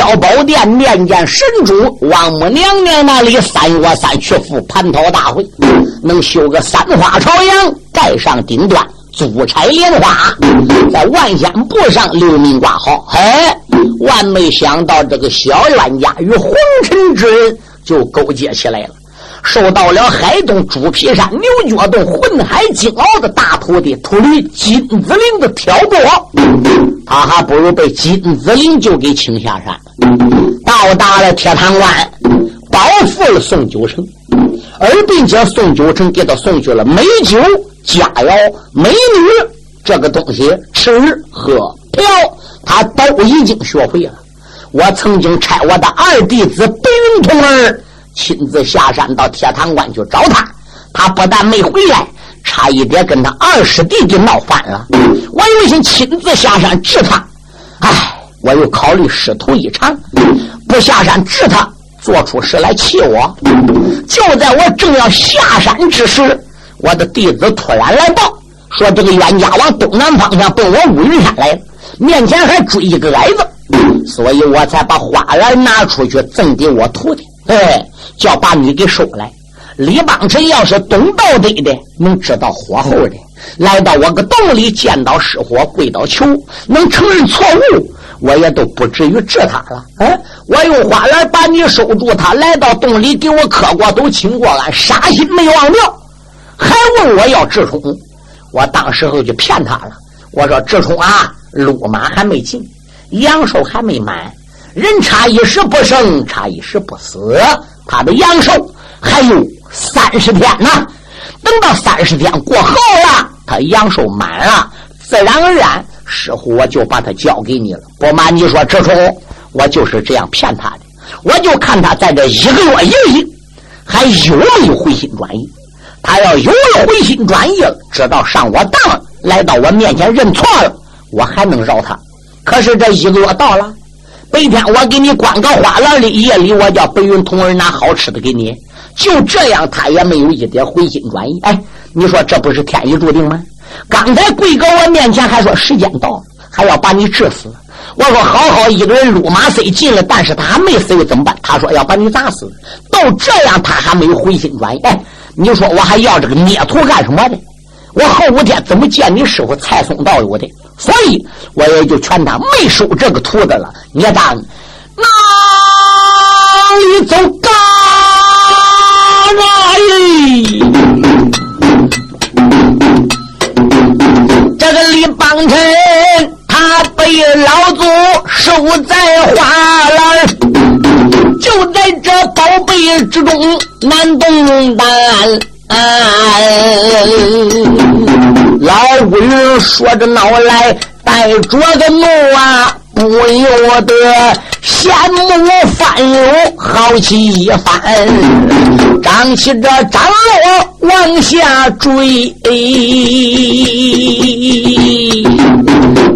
小宝殿面见神主王母娘娘那里三月三去赴蟠桃大会，能修个三花朝阳，盖上顶端。祖差莲花在万仙簿上留名挂号，哎，万没想到这个小冤家与红尘之人就勾结起来了，受到了海东猪皮山牛角洞混海金鳌的大徒弟秃驴金子陵的挑拨，他还不如被金子陵就给请下山到达了铁堂关，保护了宋九成，而并且宋九成给他送去了美酒。佳肴、美女这个东西，吃喝嫖，他都已经学会了。我曾经差我的二弟子白云童儿亲自下山到铁堂关去找他，他不但没回来，差一点跟他二师弟给闹翻了。我有心亲自下山治他，唉，我又考虑师徒一场，不下山治他，做出事来气我。就在我正要下山之时。我的弟子突然来报说：“这个冤家往东南方向奔我乌云山来了，面前还追一个矮子，所以我才把花篮拿出去赠给我徒弟，哎，叫把你给收来。李邦臣要是懂道德的，能知道火候的，来到我个洞里见到失火，跪倒求，能承认错误，我也都不至于治他了。哎，我用花篮把你收住，他来到洞里给我磕过都，请过安，杀心没忘掉。”还问我要智冲，我当时候就骗他了。我说智冲啊，路马还没进，阳寿还没满，人差一时不生，差一时不死，他的阳寿还有三十天呢。等到三十天过后了，他阳寿满了，自然而然，师傅我就把他交给你了。不瞒你说，智冲，我就是这样骗他的。我就看他在这一个月以里，还有没有回心转意。他要有了回心转意了，知道上我当，来到我面前认错了，我还能饶他。可是这一个月到了，白天我给你关个花篮里，夜里我叫白云童儿拿好吃的给你，就这样，他也没有一点回心转意。哎，你说这不是天意注定吗？刚才跪搁我面前还说时间到，还要把你治死。我说好好一个人，路马虽进了，但是他还没死又怎么办？他说要把你砸死。都这样，他还没回心转意。哎。你说我还要这个孽徒干什么的？我后五天怎么见你师傅蔡松道友的？所以我也就劝他没收这个徒子了。孽障，哪里走这个李邦臣他被老祖收在花篮就在这宝贝之中难动弹。老夫人说着闹来，带着个怒啊，不由得羡慕翻涌好奇一番，张起这张罗往下追，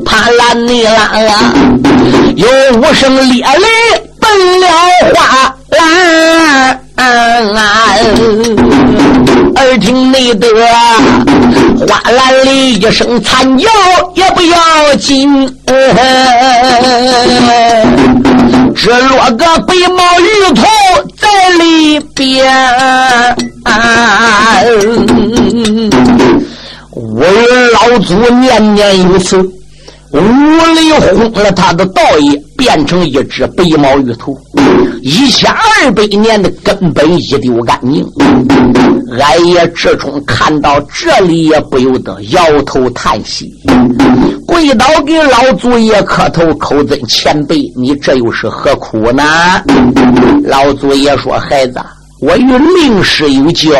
潘兰你啦啊，有五声烈雷。奔了花篮，耳听内得花篮里一声惨叫也不要紧，只落个白毛玉兔在里边。我老祖年年有此。武力轰了他的道义，变成一只白毛玉兔，一千二百年的根本一丢干净。俺也志冲看到这里，也不由得摇头叹息，跪倒给老祖爷磕头，口尊前辈，你这又是何苦呢？老祖爷说：“孩子，我与令师有交，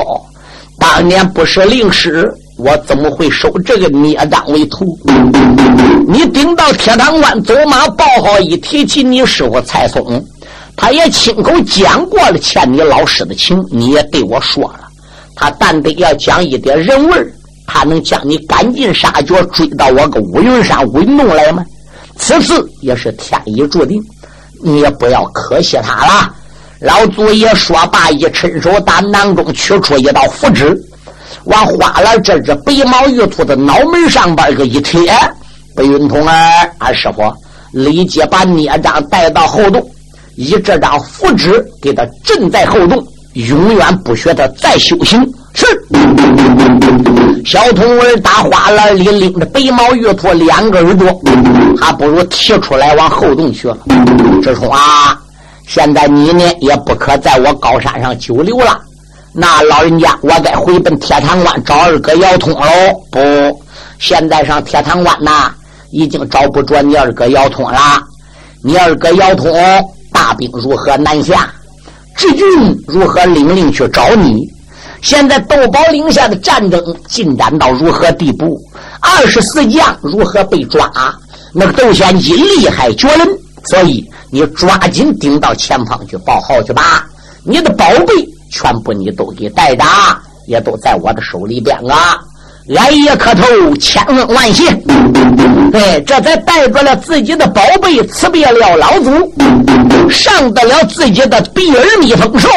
当年不是令师。”我怎么会收这个孽障为徒？你顶到铁堂关走马报号，一提起你师傅蔡松，他也亲口讲过了欠你老师的情，你也对我说了，他但得要讲一点人味他能将你赶尽杀绝，追到我个乌云山乌云洞来吗？此次也是天意注定，你也不要可惜他了。老祖爷说罢，一伸手打囊中取出一道符纸。往花篮这只白毛玉兔的脑门上边个一贴，白云童儿，俺师傅，立即把孽障带到后洞，以这张符纸给他镇在后洞，永远不许他再修行。是。小童儿打花篮里拎着白毛玉兔两个耳朵，还不如提出来往后洞去了。志冲啊，现在你呢也不可在我高山上久留了。那老人家，我该回奔铁堂关找二哥姚通喽。不，现在上铁堂关呐，已经找不着你二哥姚通了。你二哥姚通大兵如何南下？志军如何领令去找你？现在豆宝岭下的战争进展到如何地步？二十四将如何被抓？那个窦仙姬厉害绝伦，所以你抓紧顶到前方去报号去吧。你的宝贝全部你都给带着，也都在我的手里边啊。俺也磕头，千恩万谢。哎，这才带着了自己的宝贝，辞别了老祖，上得了自己的鼻儿蜜蜂兽，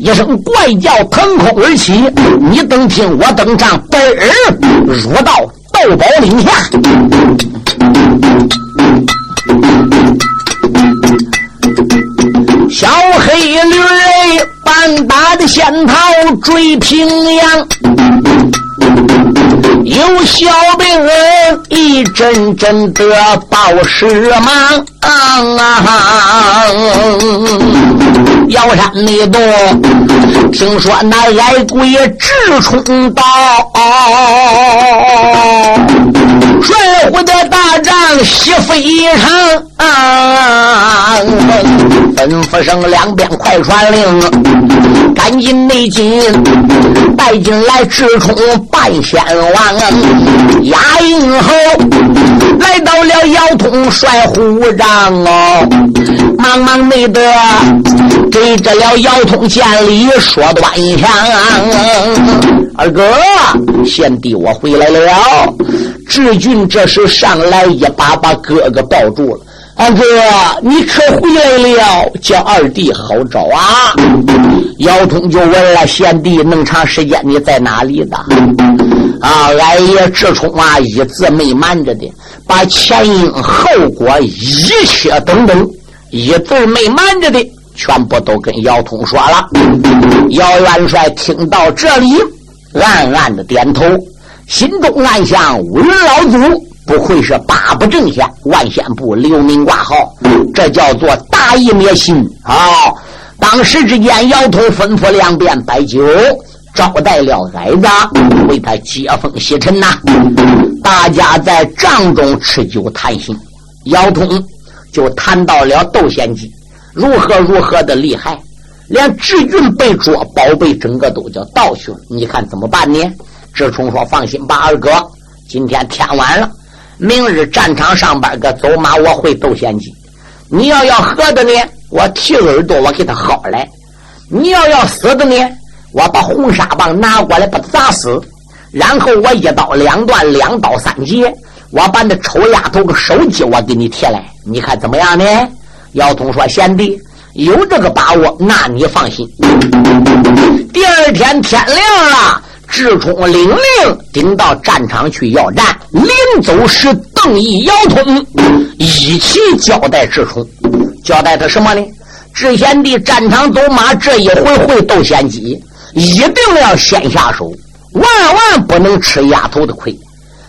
一声怪叫腾空而起。你等听我登上本儿入到豆宝岭下，小黑驴儿半打的仙桃追平阳。有小兵一阵阵的报时忙，瑶山那度听说那矮鬼直冲到，帅虎的大帐西非常，吩咐声两边快传令，赶紧内紧带进来直冲半仙王。押营后来到了姚通帅虎帐哦，忙忙内得给这了姚通见礼说端详。二哥，贤弟我回来了。志俊这时上来一把把哥哥抱住了。二哥，你可回来了？叫二弟好找啊！姚通就问了：贤弟，那么长时间你在哪里的？啊，俺爷志冲啊，一字没瞒着的，把前因后果一切等等，一字没瞒着的，全部都跟姚通说了。姚元帅听到这里，暗暗的点头，心中暗想：我老祖不愧是八不正仙，万仙部留名挂号，这叫做大义灭亲啊！当时之间，姚通吩咐两遍摆酒。招待了矮子，为他接风洗尘呐。大家在帐中吃酒谈心，姚通就谈到了窦仙姬如何如何的厉害，连志俊被捉，宝贝整个都叫盗去了。你看怎么办呢？志冲说：“放心吧，二哥，今天天晚了，明日战场上边个走马，我会斗仙姬。你要要喝的呢，我提耳朵，我给他薅来；你要要死的呢。”我把红纱棒拿过来，把他砸死，然后我一刀两断，两刀三截，我把那丑丫头个手机我给你提来，你看怎么样呢？姚通说：“贤弟有这个把握，那你放心。”第二天天亮了，智冲领令顶到战场去要战，临走时邓毅、姚通一起交代智冲，交代他什么呢？智贤弟战场走马，这一回会斗先机。一定要先下手，万万不能吃丫头的亏。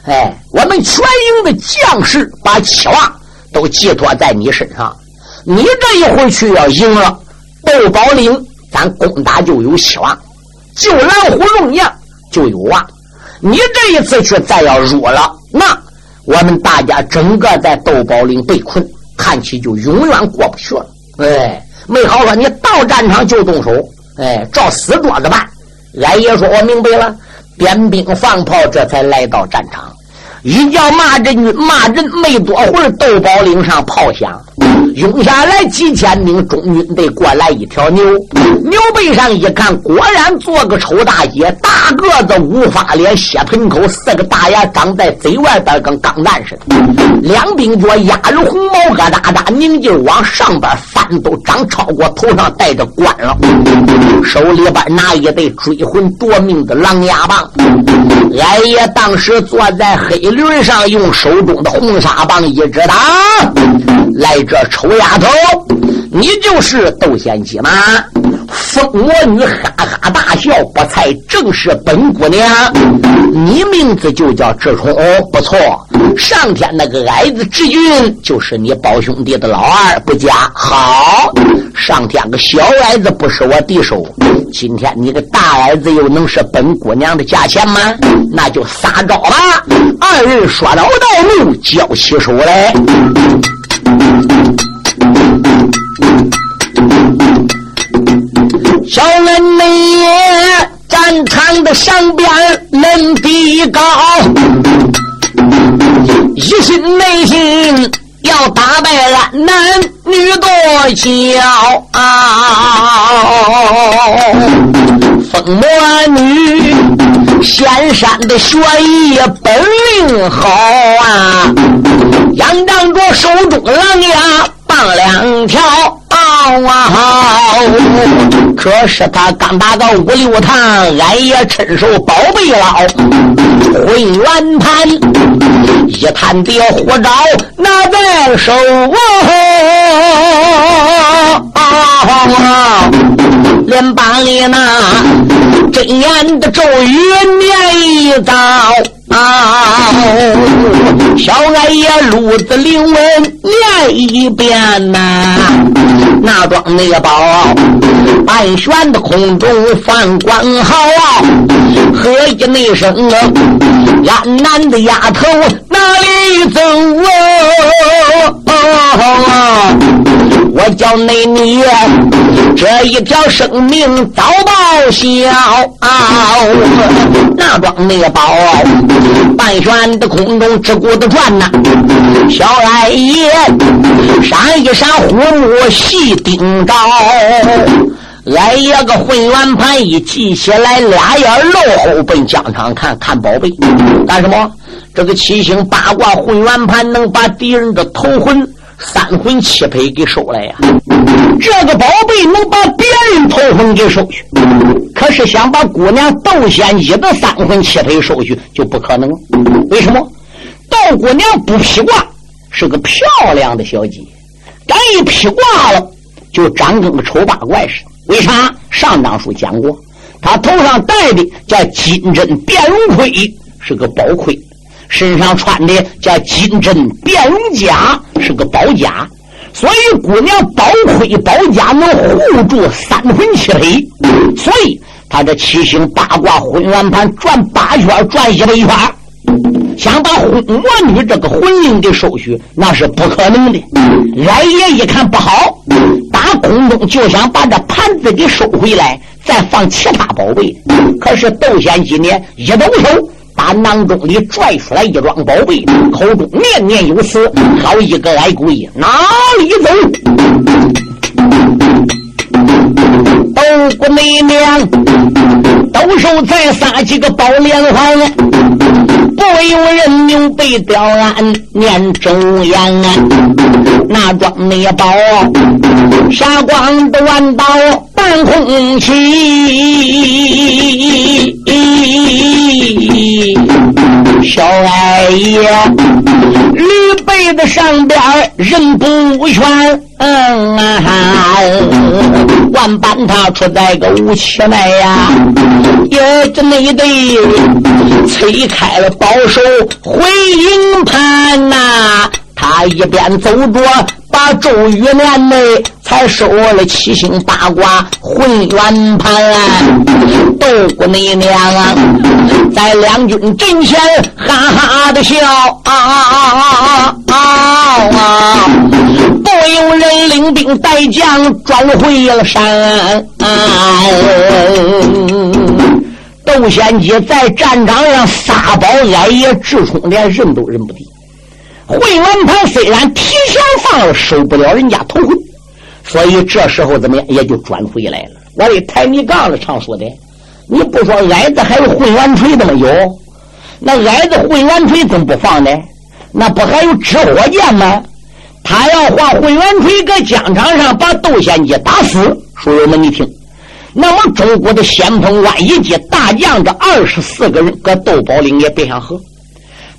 哎，我们全营的将士把期望都寄托在你身上。你这一回去要赢了，斗宝岭咱攻打就有希望，救蓝虎龙娘就有望。你这一次去再要弱了，那我们大家整个在斗宝岭被困，看起就永远过不去了。哎，没好说，你到战场就动手。哎，照死桌子办。俺爷说：“我明白了。”点兵放炮，这才来到战场。一叫骂阵，骂人没多会儿，豆宝岭上炮响，涌下来几千名中军队，过来一条牛，牛背上一看，果然坐个丑大姐，大个子，五发脸，血盆口，四个大牙长在嘴外边，跟钢蛋似的。两鬓角压着红毛，疙瘩瘩，拧劲往上边翻，都长超过头上戴着冠了。手里边拿一对追魂夺命的狼牙棒。俺爷当时坐在黑。驴上用手中的红沙棒一指，打来这臭丫头，你就是窦仙姬吗？疯魔女哈哈大笑，不才正是本姑娘。你名字就叫智冲，哦不错。上天那个矮子智俊，就是你胞兄弟的老二，不假。好，上天个小矮子不是我敌手，今天你个大矮子又能是本姑娘的价钱吗？那就撒招吧！二人说到道路，交起手来。小恩妹战场的上边能比高，一心内心要打败了男女多骄傲。风魔女仙山的学艺本领好啊，仰仗着手中狼牙棒两条。啊！可是他刚打到五六趟，俺也趁手宝贝了。混元盘一探的火招拿在手，啊连把里那真言的咒语念一遭。啊！小矮爷路子灵文念一遍呐，那庄内宝半悬的空中放光好，喝一那声安南的丫头哪里走啊？我叫内你这一条生命遭报销，那桩内宝。半悬的空中，只顾着转呐。小矮爷闪一闪，虎目细盯着。矮爷个混元盘一记起来，俩眼露后奔疆场看看宝贝，干什么？这个七星八卦混元盘能把敌人的头魂、三魂七魄给收来呀？这个宝贝能把别人头魂给收去？可是想把姑娘窦仙姬的三魂七魄收去就不可能，为什么？窦姑娘不披挂，是个漂亮的小姐，敢一披挂了，就长跟个丑八怪似的。为啥？上章书讲过，他头上戴的叫金针变龙盔，是个宝盔；身上穿的叫金针变龙甲，是个宝甲。所以姑娘宝盔宝甲能护住三魂七魄，所以他这七星八卦混元盘转八圈转下来一圈，想把混魔女这个魂灵给收取，那是不可能的。矮爷一看不好，打空中就想把这盘子给收回来，再放其他宝贝。可是窦仙姬呢，一抖手。把囊中里拽出来一桩宝贝，口中念念有词，好一个矮鬼，哪里走？都不内娘，出手再撒几个宝莲花，不由人命被吊安，念周言啊，那桩内宝，霞光断到半空起。小矮爷，驴背子上边人不全，嗯啊，万般他出在个无气脉呀，也真没得催开了保守回营盘呐。他一边走着，把咒语念内，才收了七星八卦混元盘。豆姑娘啊，在两军阵前哈哈的笑啊啊啊啊啊啊！不由人领兵带将转回了山。窦仙姬在战场上撒宝，矮爷智冲连认都认不得。混元盘虽然提前放了，收不了人家头魂，所以这时候怎么样也就转回来了。我的抬你杠子常说的，你不说矮子还有混元锤的吗？有，那矮子混元锤怎么不放呢？那不还有纸火箭吗？他要换混元锤，搁疆场上把窦仙姬打死。书友们，你听，那么中国的先锋万一级大将这二十四个人，搁窦宝岭也别想喝。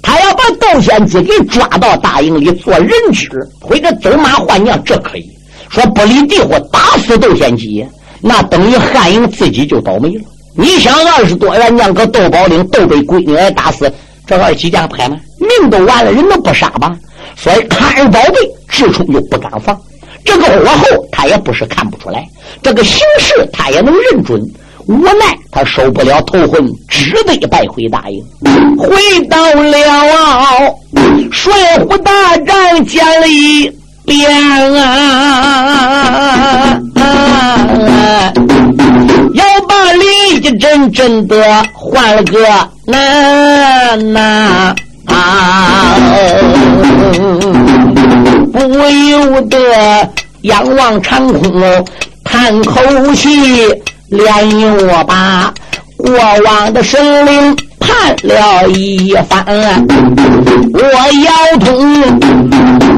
他要把窦仙姬给抓到大营里做人质，或者走马换将，这可以说不离地火打死窦仙姬，那等于汉营自己就倒霉了。你想，二十多员将搁窦宝岭都被鬼女儿打死，这二几家拍吗？命都完了，人都不杀吧？所以看人宝贝，智冲就不敢放。这个火候他也不是看不出来，这个形势他也能认准。无奈他受不了头昏，只得败回大营。回到了水浒大战见了一遍啊，要把李一真真的换了个男呐啊，不由得仰望长空，叹口气。连我把过往的生灵判了一番，我腰痛。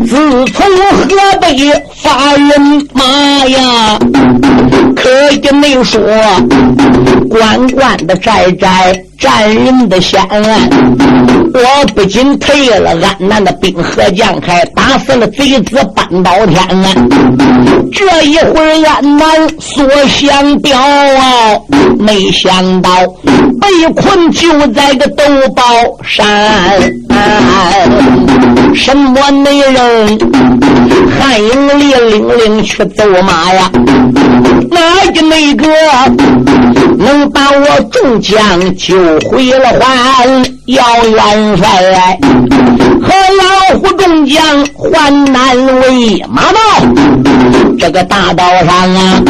自从河北发人马呀，可以没说，管管的寨寨占人的先。我不仅退了安南的兵和将，还打死了贼子半刀天啊！这一会儿安南所向标啊，没想到被困就在个豆包山。什么内人？汉营里领领去走马呀？哪个那个能把我众将救回了还？要元帅和老虎众将换难为马道，这个大道上啊，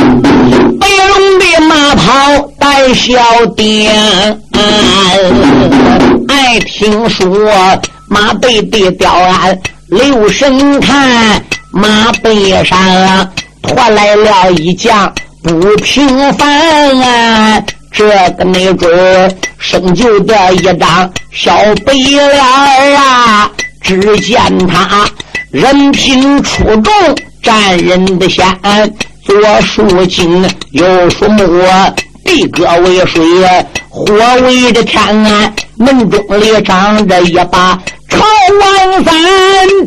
白龙的马跑带小颠。爱听说马背的吊鞍，留神看马背上驮来了一将不平凡啊。这个没准生就的一张小白脸啊！只见他人品出众，占人的先，左属金，右属木，地戈为水，火为的天，门中里长着一把朝王三，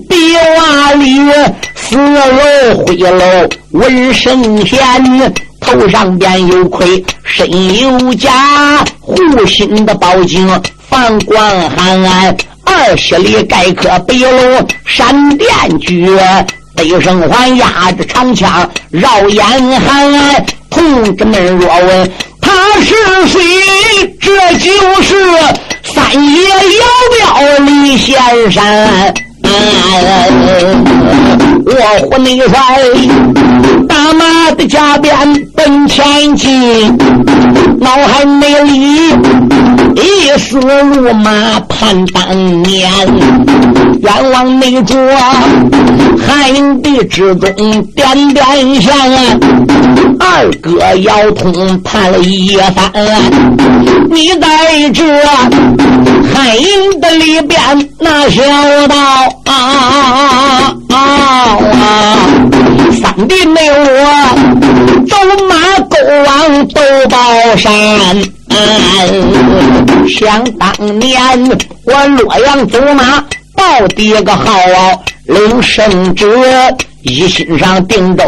地瓦里四楼灰楼纹身仙。头上边有盔，身有甲，护心的宝镜，放光寒。二十里盖克北龙闪电狙，背生环压着长枪绕眼寒。同志们若问他是谁，这就是三爷姚彪李先生。我和内帅大马的家鞭奔前进，脑海内里一丝如马盼当年，冤枉内着汉营地之中点点香，二哥腰痛盼了一番，你在这汉阴的里边那小道。啊啊啊！三弟妹我走马 go 往斗宝山。想当年我洛阳走马报第一个号，领圣旨，一心上定州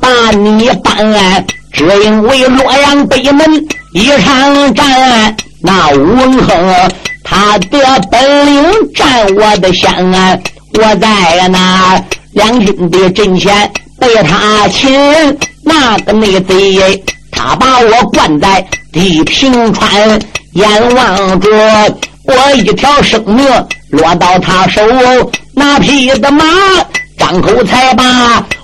把你办，只因为洛阳北门一场战，那文亨他的。本领占我的。先。我在那两军的。阵前被他擒，那个内贼，他把我关在地平川，眼望着我一条生命落到他手，那匹的马张口才把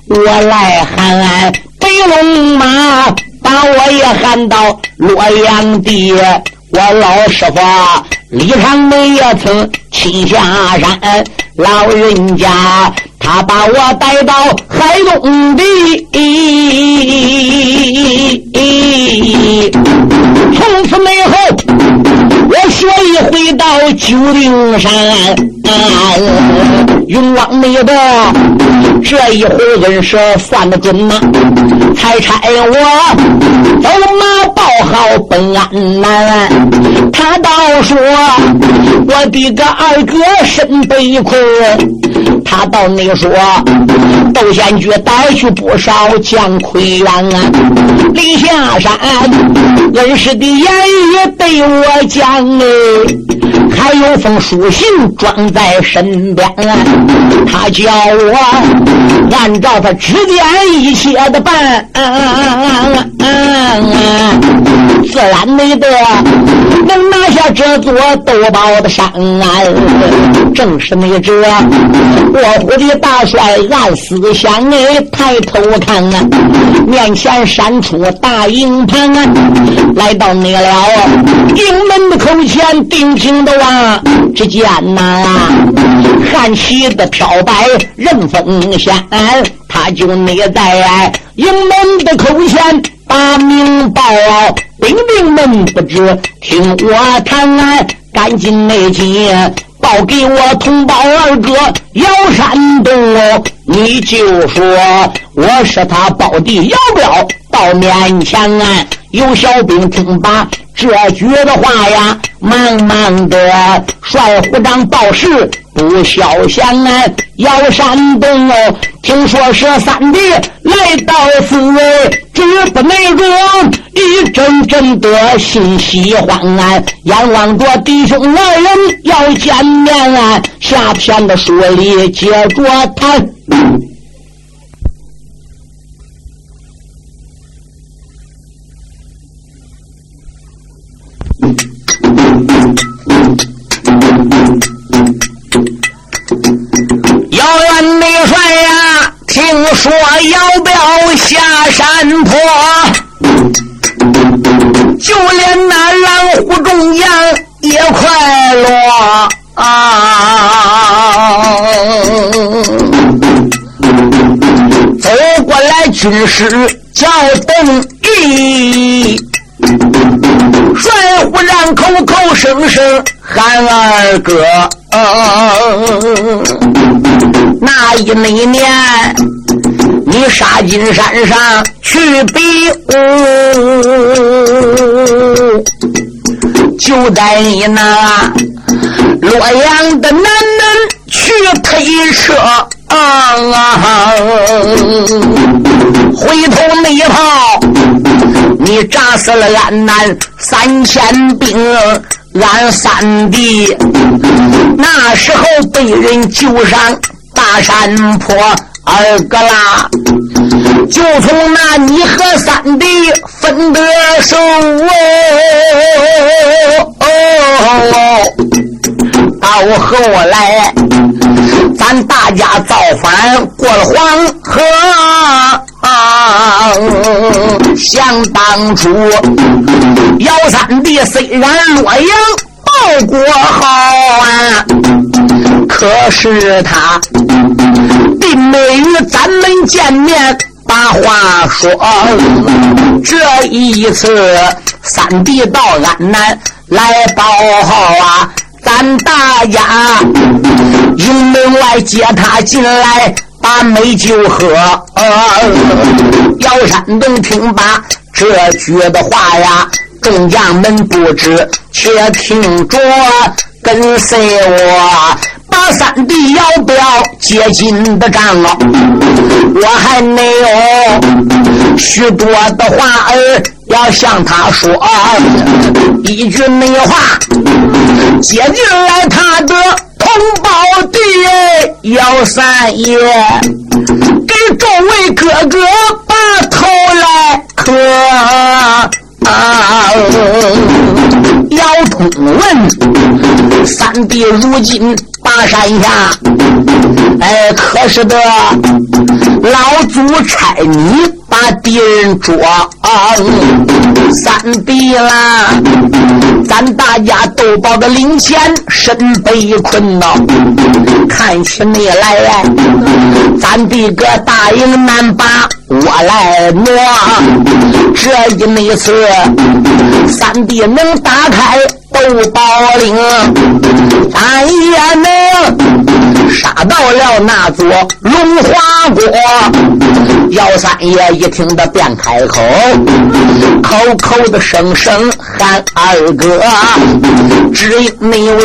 我来喊，北龙马把我也喊到洛阳地，我老师傅李长梅也曾亲下山。老人家，他把我带到海东地，从此以后，我学艺回到九鼎山，勇往内的这一回恩是算得准吗？才差我走马报号奔安南，他倒说我的个二哥身被困，他倒没说窦仙居带去不少将魁元啊，离下山恩师的言语对我讲哎。还有封书信装在身边，他叫我按照他指点一切的办，自然没得能拿下这座斗宝的山。正是那这卧虎的大帅暗思想哎，抬头看啊，面前闪出大营盘啊，来到你了营门的口前，定睛的望。只见那汉旗的飘摆任风仙，他就那在营门的口前把名报，兵兵们不知听我谈，赶紧内急报给我同胞二哥姚山东，你就说我是他胞弟姚彪到面前啊，有小兵听罢。这句的话呀，慢慢的帅虎长报事不消闲啊！要山东哦，听说是三弟来到此，直不内容，一阵阵的心喜欢啊！眼望着弟兄二人要见面啊，下天的书里接着谈。师叫邓毅。帅虎然口口声声喊二哥，那一那年你杀进山上去比武，就在你那洛阳的南门去推车，啊回头那一炮。你炸死了俺南三千兵，俺三弟那时候被人救上大山坡，二哥啦，就从那你和三弟分得手哦，到后来咱大家造反过了黄河。啊！想当初，姚三弟虽然洛阳报国好啊，可是他并没与咱们见面把话说。这一次，三弟到安南来报号啊，咱大家营门外接他进来。把美酒喝，姚山东听罢这句的话呀，众将们不知，且听着，跟随我，把三弟姚彪接进的帐了。我还没有许多的话儿要向他说，一句没话，接进来他的。同胞弟，姚三爷，给众位哥哥把头来磕。姚通问三弟，如今大山下，哎，可是的，老祖差你。把敌人捉，三弟啦！咱大家都抱着零钱，身被困呐。看起你来，咱的个大营难把我来挪。这一那次，三弟能打开斗宝岭，咱也能杀到了那座龙华国。姚三爷一听得便开口，口口的声声喊二哥，只因那位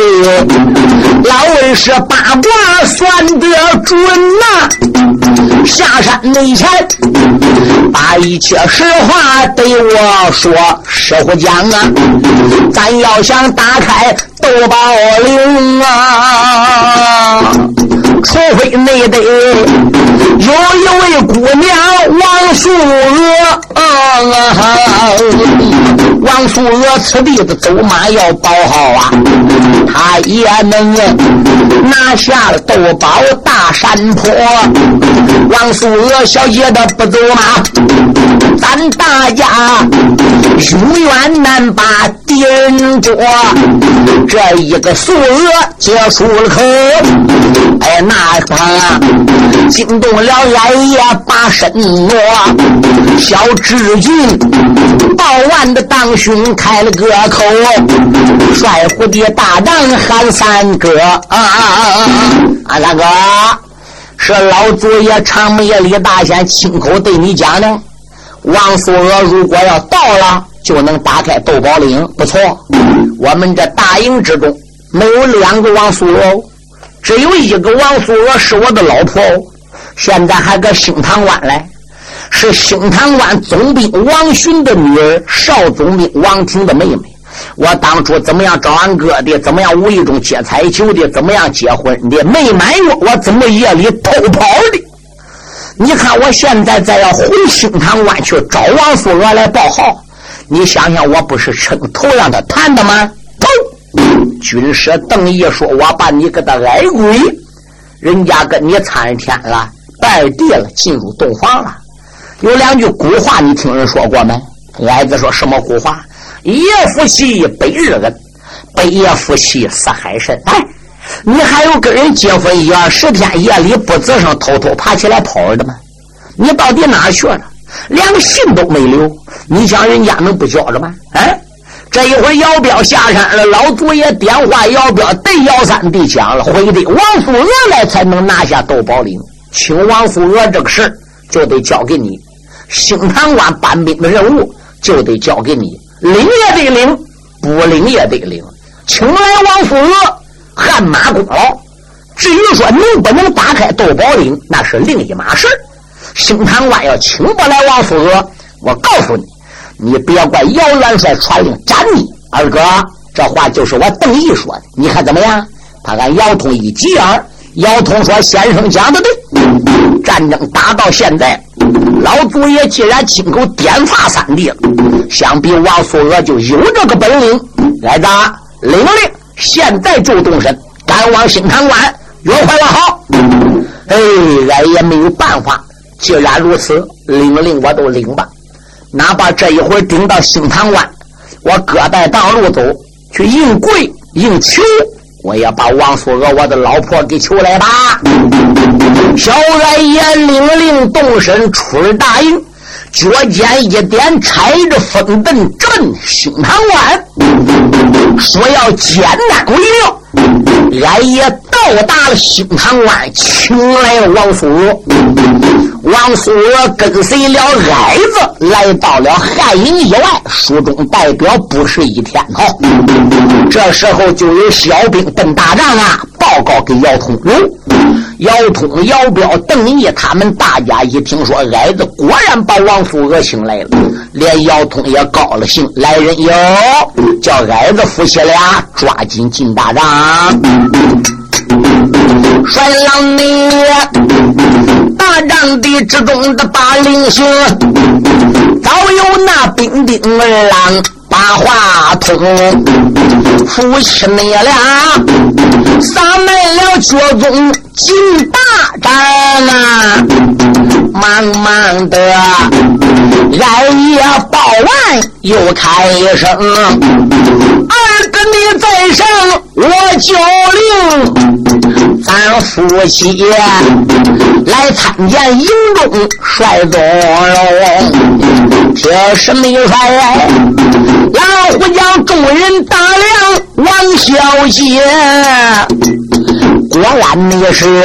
老文是八卦算得准呐，下山那前把一切实话对我说，实话讲啊，咱要想打开斗宝铃啊，除非那得有一位姑娘王素娥，王素娥此地的走马要保好啊，她也能拿下了斗宝大山坡。王素娥小姐的不走马，咱大家永远难把敌人捉。这一个素娥结束了口，哎，那方啊惊动了俺爷把身挪。小智俊报万的当兄开了个口，帅虎的大将喊三哥啊！啊啊啊，三哥。是老祖爷长眉李大仙亲口对你讲的。王素娥如果要到了，就能打开豆宝岭。不错，我们这大营之中没有两个王素娥，只有一个王素娥是我的老婆。现在还搁兴塘湾来，是兴塘湾总兵王寻的女儿，少总兵王婷的妹妹。我当初怎么样找俺哥的？怎么样无意中接彩球的？怎么样结婚的？没满月，我怎么夜里偷跑的？你看我现在再要回兴塘湾去找王素娥来报号，你想想，我不是撑头让他谈的吗？砰！军师邓毅说：“我把你给他挨跪，人家跟你参天了，拜地了，进入洞房了。有两句古话，你听人说过没？矮子说什么古话？”夜夫妻百日恩，百夜夫妻似海深。哎，你还有跟人结婚一二十天夜里不吱声，偷偷爬起来跑的吗？你到底哪去了？连个信都没留，你想人家能不交着吗？哎，这一会姚彪下山了，老祖爷电话，姚彪对姚三弟讲了，回的王素娥来才能拿下斗宝岭。请王素娥这个事就得交给你，兴塘关搬兵的任务就得交给你。领也得领，不领也得领。请来王素娥，汗马功劳。至于说能不能打开斗宝岭，那是另一码事兴唐关要请不来王素娥，我告诉你，你别怪姚元帅传令斩你。二哥，这话就是我邓毅说的，你看怎么样？他俺姚通一急眼姚通说：“先生讲的对，战争打到现在。”老祖爷既然亲口点发三弟了，想必王素娥就有这个本领。来子，领令，现在就动身，赶往兴唐关约会了。好，哎，俺也没有办法。既然如此，领令我都领吧。哪怕这一会儿顶到兴唐关，我各带道路走，去应跪应求。我也把王素娥，我的老婆给求来吧。小俺爷领令动身出了大营，脚尖一点，踩着风蹬，直奔兴唐关，说要艰难为了。俺也到达了兴唐关，请来了王素娥。王素娥跟随了矮子来到了汉营以外，书中代表不是一天哈。这时候就有小兵奔大帐啊，报告给姚通。姚通、姚彪、邓毅他们大家一听说矮子果然把王素娥请来了，连姚通也高了兴。来人哟，叫矮子夫妻俩抓紧进大帐。帅郎你大帐的之中的把令行，早有那兵丁儿郎把话通。夫妻你俩撒满了脚踪进大帐啊，忙忙的俺也报完又开声，二哥你在上我叫令。咱夫妻来参见营中帅总，这是没帅，老虎将众人打量王小姐，果然你是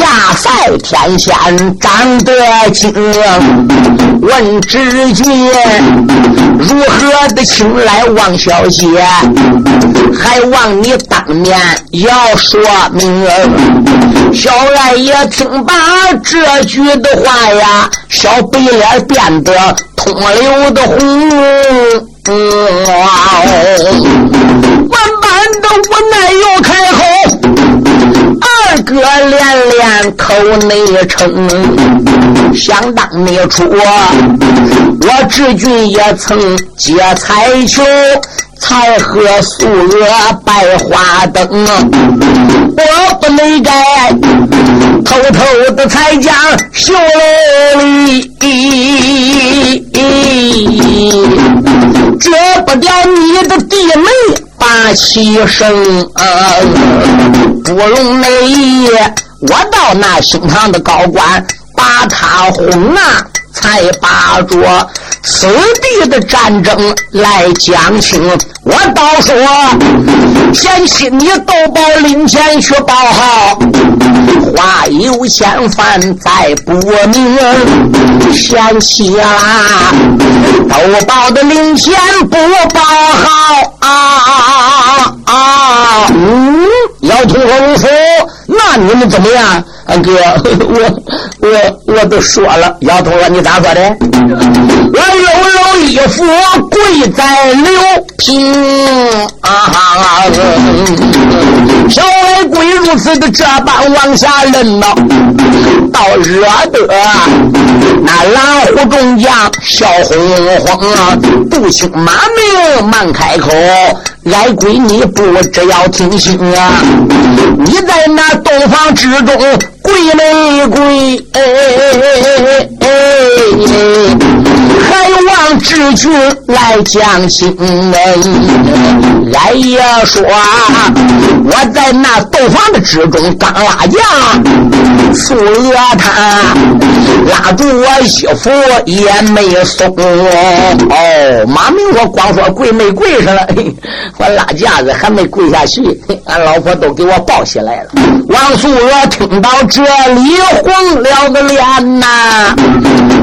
亚赛天仙长得精，问知君如何的请来王小姐，还望你当面要说明。小二爷听罢这句的话呀，小白脸变得通流的红。万般的无奈又开口，二哥连连口内称，想当年初我志军也曾借彩球，才和素娥拜花灯，我不能该偷偷的才将绣楼里。遮不掉你的弟妹把气生，不容那一夜我到那胸膛的高官把他轰啊，才把着此地的战争来讲清。我倒说嫌弃你豆包领钱去报号，话有千番再不明。嫌弃啦，豆包的零钱不报好啊啊！嗯，要通何如那你们怎么样？哥，我我我都说了，姚通说你咋说的？我搂搂衣服跪在刘平嗯啊！小矮鬼如此的这般往下认呐，倒惹得那蓝虎众将笑哄哄啊，不兴马名慢开口。矮鬼你不只要听信啊，你在那洞房之中跪没跪？哎哎哎哎还望知君来讲亲。俺爷说，我在那斗房的之中刚拉架，素娥他拉住我衣服也没松。哦，马明我光说跪没跪上了。我拉架子还没跪下去，俺老婆都给我抱起来了。王素娥听到这里，红了个脸呐，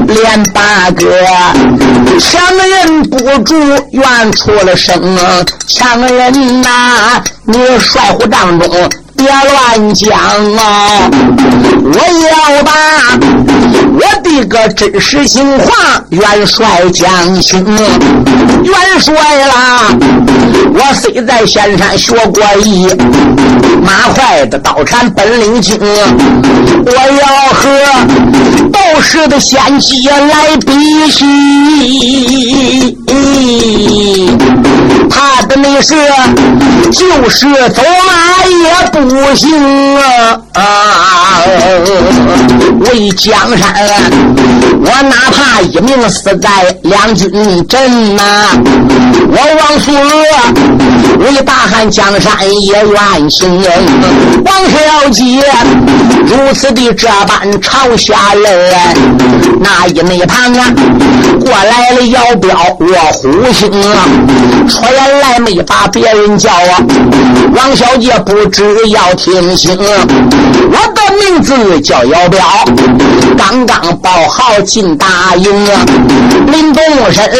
脸八哥，强忍不住怨出了声，强人呐，你帅虎帐中。别乱讲啊！我要把我的个真实情况元帅讲清。元帅啦，我虽在仙山学过艺，马坏的刀铲本领精。我要和道士的仙姬来比戏，他的那是就是走马也不。行啊！为江山，我哪怕一命死在两军阵呐！我王素娥为大汉江山也愿情。王小姐如此的这般朝下来，那一内旁啊，过来了姚彪我虎星啊！原来没把别人叫啊！王小姐不知要听清，我的名字叫姚彪，刚刚报号进大营啊！临动身，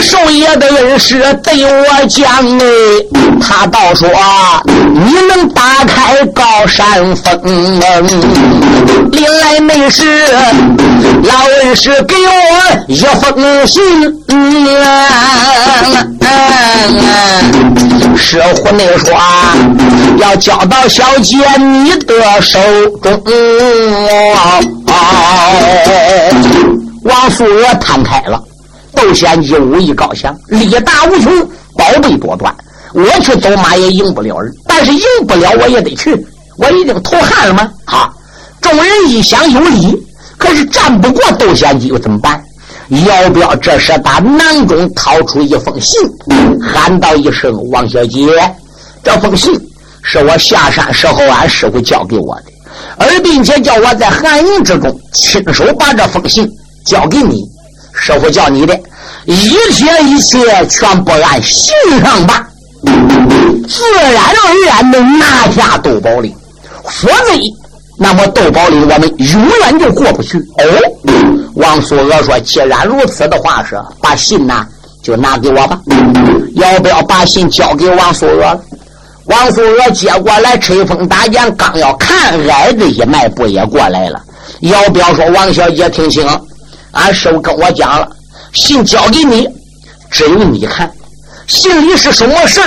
寿爷的恩师对我讲哎，他倒说你能打开高山峰，临来没事，老恩师给我一封信，师傅那说要交到。小姐，你的手中，王素娥摊开了。窦贤姬武艺高强，力大无穷，宝贝多端。我去走马也赢不了人，但是赢不了我也得去。我已经投汉了吗？啊，众人一想有理，可是战不过窦贤姬又怎么办？姚彪这时打囊中掏出一封信，喊道一声：“王小姐，这封信。”是我下山时候，俺师傅交给我的，而并且叫我在寒营之中亲手把这封信交给你。师傅叫你的，一切一切全部按信上办。自然而然能拿下窦宝林，否则，那么窦宝林我们永远就过不去。哦，王素娥说：“既然如此的话，是把信呐就拿给我吧。要不要把信交给王素娥？”王素娥接过来，吹风打箭，刚要看，挨着一迈步也过来了。要不要说王小姐听清？俺师傅跟我讲了，信交给你，只有你看，信里是什么事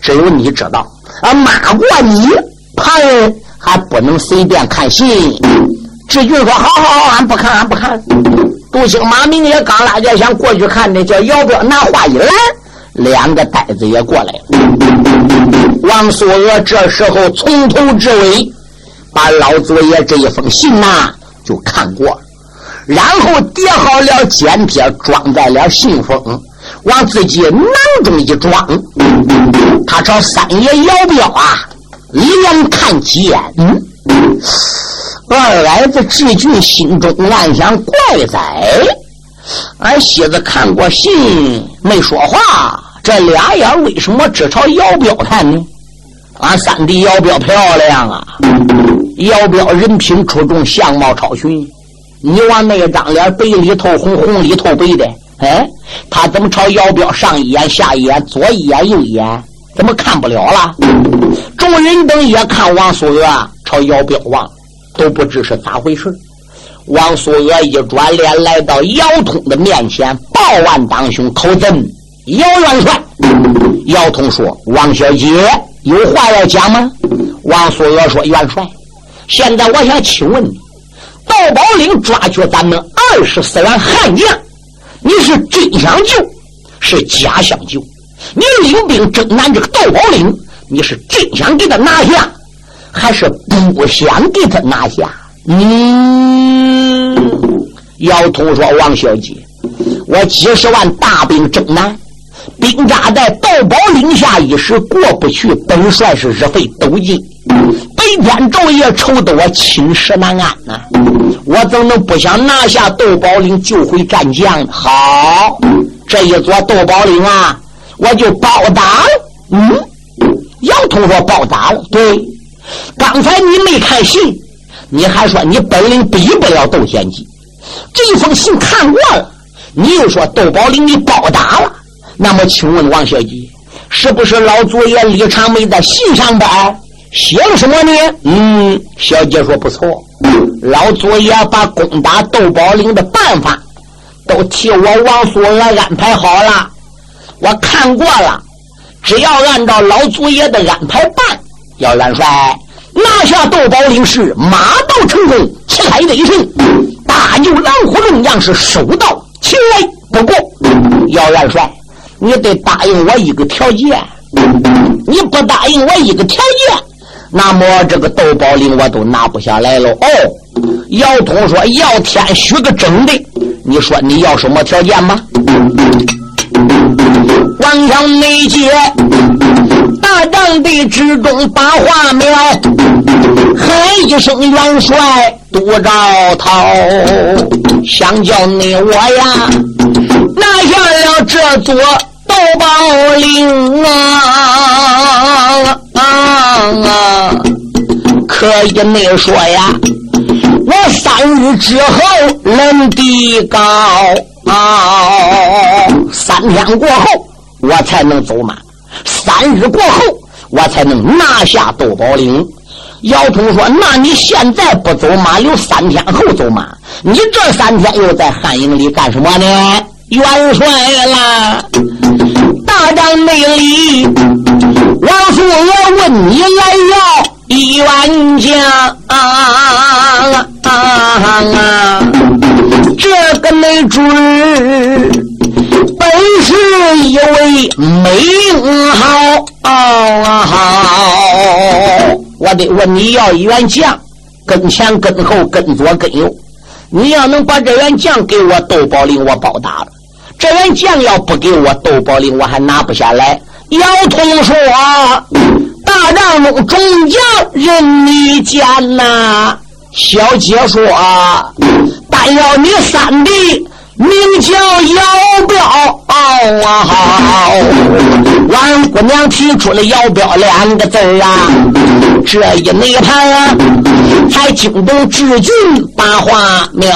只有你知道。啊，骂过你，旁人还不能随便看信。志军说：“好好好，俺不看，俺不看。”杜兴马明也刚拉架想过去看呢，叫姚彪拿话一拦，两个呆子也过来了。王素娥这时候从头至尾把老祖爷这一封信呐就看过。然后叠好了笺帖，装在了信封，往自己囊中一装。他朝三爷姚彪啊，连看几眼。嗯，二儿子志俊心中暗想：怪哉！俺媳子看过信，没说话。这俩眼为什么只朝姚彪看呢？俺三弟姚彪漂亮啊，姚彪人品出众，相貌超群。你往那张脸白里透红，红里透白的，哎，他怎么朝姚彪上一眼下一眼，左一眼右一眼，怎么看不了了？众人等也看王素娥朝姚彪望，都不知是咋回事。王素娥一转脸来到姚通的面前，报万当胸口尊姚元帅。姚通说：“王小姐有话要讲吗？”王素娥说：“元帅，现在我想请问你。”窦宝林抓去咱们二十四员悍将，你是真想救，是假想救？你领兵征南这个窦宝林，你是真想给他拿下，还是不想给他拿下？嗯，姚通说：“王小姐，我几十万大兵征南，兵扎在窦宝岭下一时过不去，本帅是日费斗金。”白天昼夜愁得我寝食难安呐！我怎能不想拿下窦宝岭救回战将呢？好，这一座窦宝岭啊，我就报答了。嗯，姚通说报答了。对，刚才你没看信，你还说你本领比不了窦天机。这封信看过了，你又说窦宝林你包打了。那么，请问王小姐，是不是老祖爷李长梅在信上边？写了什么呢？嗯，小姐说不错，老祖爷把攻打窦宝林的办法都替我王素娥安排好了，我看过了，只要按照老祖爷的安排办，姚元帅拿下窦宝林是马到成功，旗开得胜，大牛狼虎龙将是手到擒来。不过，姚元帅，你得答应我一个条件，你不答应我一个条件。那么这个窦宝林我都拿不下来了哦。姚通说要天许个真的，你说你要什么条件吗？王强内接大帐的之中把话苗，喊一声元帅杜兆涛，想叫你我呀拿下了这座。窦宝岭啊啊！可以没说呀，我三日之后能地高啊，三天过后我才能走马，三日过后我才能拿下窦宝岭。姚通说：“那你现在不走马，留三天后走马？你这三天又在汉营里干什么呢？”元帅啦，大帐内里，王素娥问你来要一员将啊啊！这个没准儿本是一位美好啊！我得问你要一员将，跟前跟后跟左跟右，你要能把这员将给我，窦宝林我报答了。这员将要不给我窦宝林，我还拿不下来。姚通说：“大帐中众将任你拣呐。”小姐说：“但要你三弟名叫姚彪啊！王姑娘提出了“姚彪”两个字啊，这一内盘啊，才惊动志俊把话苗。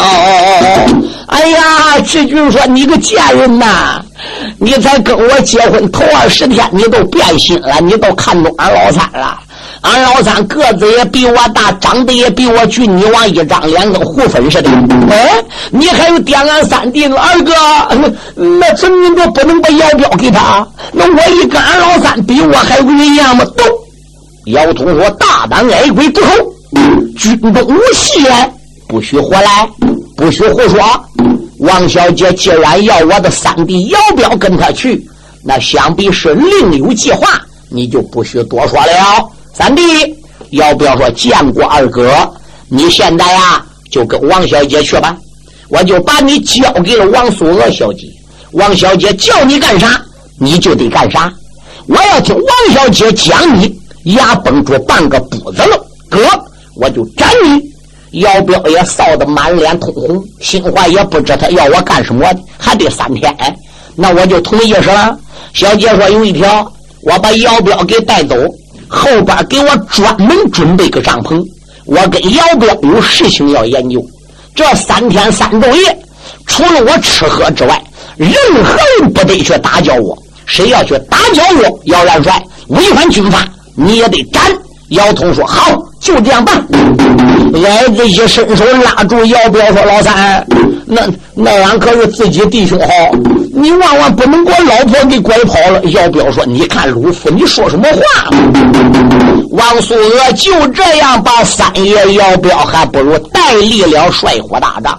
哎呀，志俊说：“你个贱人呐！你才跟我结婚头二十天，你都变心了，你都看中俺老三了。”俺老三个子也比我大，长得也比我俊，你往一张脸跟胡粉似的。哎，你还有点俺三弟子二哥，那怎么着不能把姚彪给他？那我一跟俺老三比，我还不一样吗？都，姚通说：“大胆矮鬼不口，军中无戏言，不许胡来，不许胡说。王小姐既然要我的三弟姚彪跟他去，那想必是另有计划，你就不许多说了。”三弟，要不要说见过二哥？你现在呀，就跟王小姐去吧，我就把你交给了王素娥小姐。王小姐叫你干啥，你就得干啥。我要听王小姐讲，你牙崩出半个补子了，哥，我就斩你。姚彪也臊得满脸通红，心怀也不知他要我干什么，还得三天。那我就同意是了。小姐说有一条，我把姚彪给带走。后边给我专门准备个帐篷，我跟姚彪有事情要研究。这三天三昼夜，除了我吃喝之外，任何人不得去打搅我。谁要去打搅我，姚元帅违反军法，你也得斩。姚通说：“好，就这样办。”矮子一伸手拉住姚彪说：“老三，那那俺可是自己弟兄好，你万万不能把我老婆给拐跑了。”姚彪说：“你看鲁夫，你说什么话？”王素娥就这样把三爷姚彪还不如代理了帅火大帐。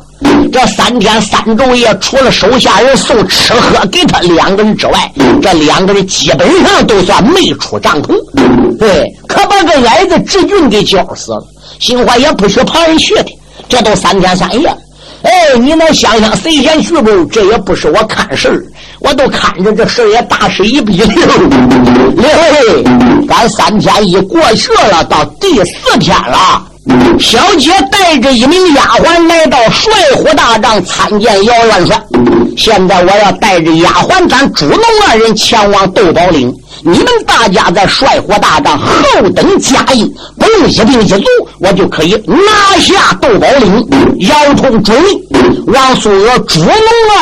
这三天三昼夜，除了手下人送吃喝给他两个人之外，这两个人基本上都算没出帐篷。对，可把个矮子志俊给叫死了。心怀也不许旁人去的，这都三天三夜。哎，你能想想谁先去不？这也不是我看事儿，我都看着这事儿也大势已毕了。嘿，咱三天一过去了，到第四天了。小姐带着一名丫鬟来到帅虎大帐参见姚元帅。现在我要带着丫鬟，咱主龙二人前往斗宝岭。你们大家在帅火大帐后等佳音，不用一兵一卒，我就可以拿下斗宝岭。姚通准，王素娥、朱龙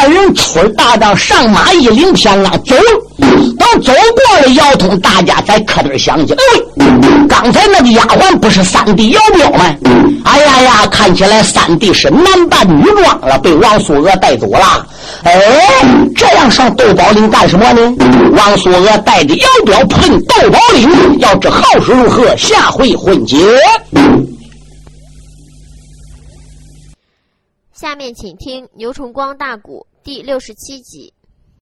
二人出大帐，上马一领天罡走。等走过了姚通，大家才磕头想起，哎，刚才那个丫鬟不是三弟姚彪吗？哎呀呀，看起来三弟是男扮女装了，被王素娥带走了。哎，这样上斗宝岭干什么呢？王素娥带着姚彪碰斗宝岭，要知后事如何，下回分解。下面请听《牛崇光大鼓》第六十七集。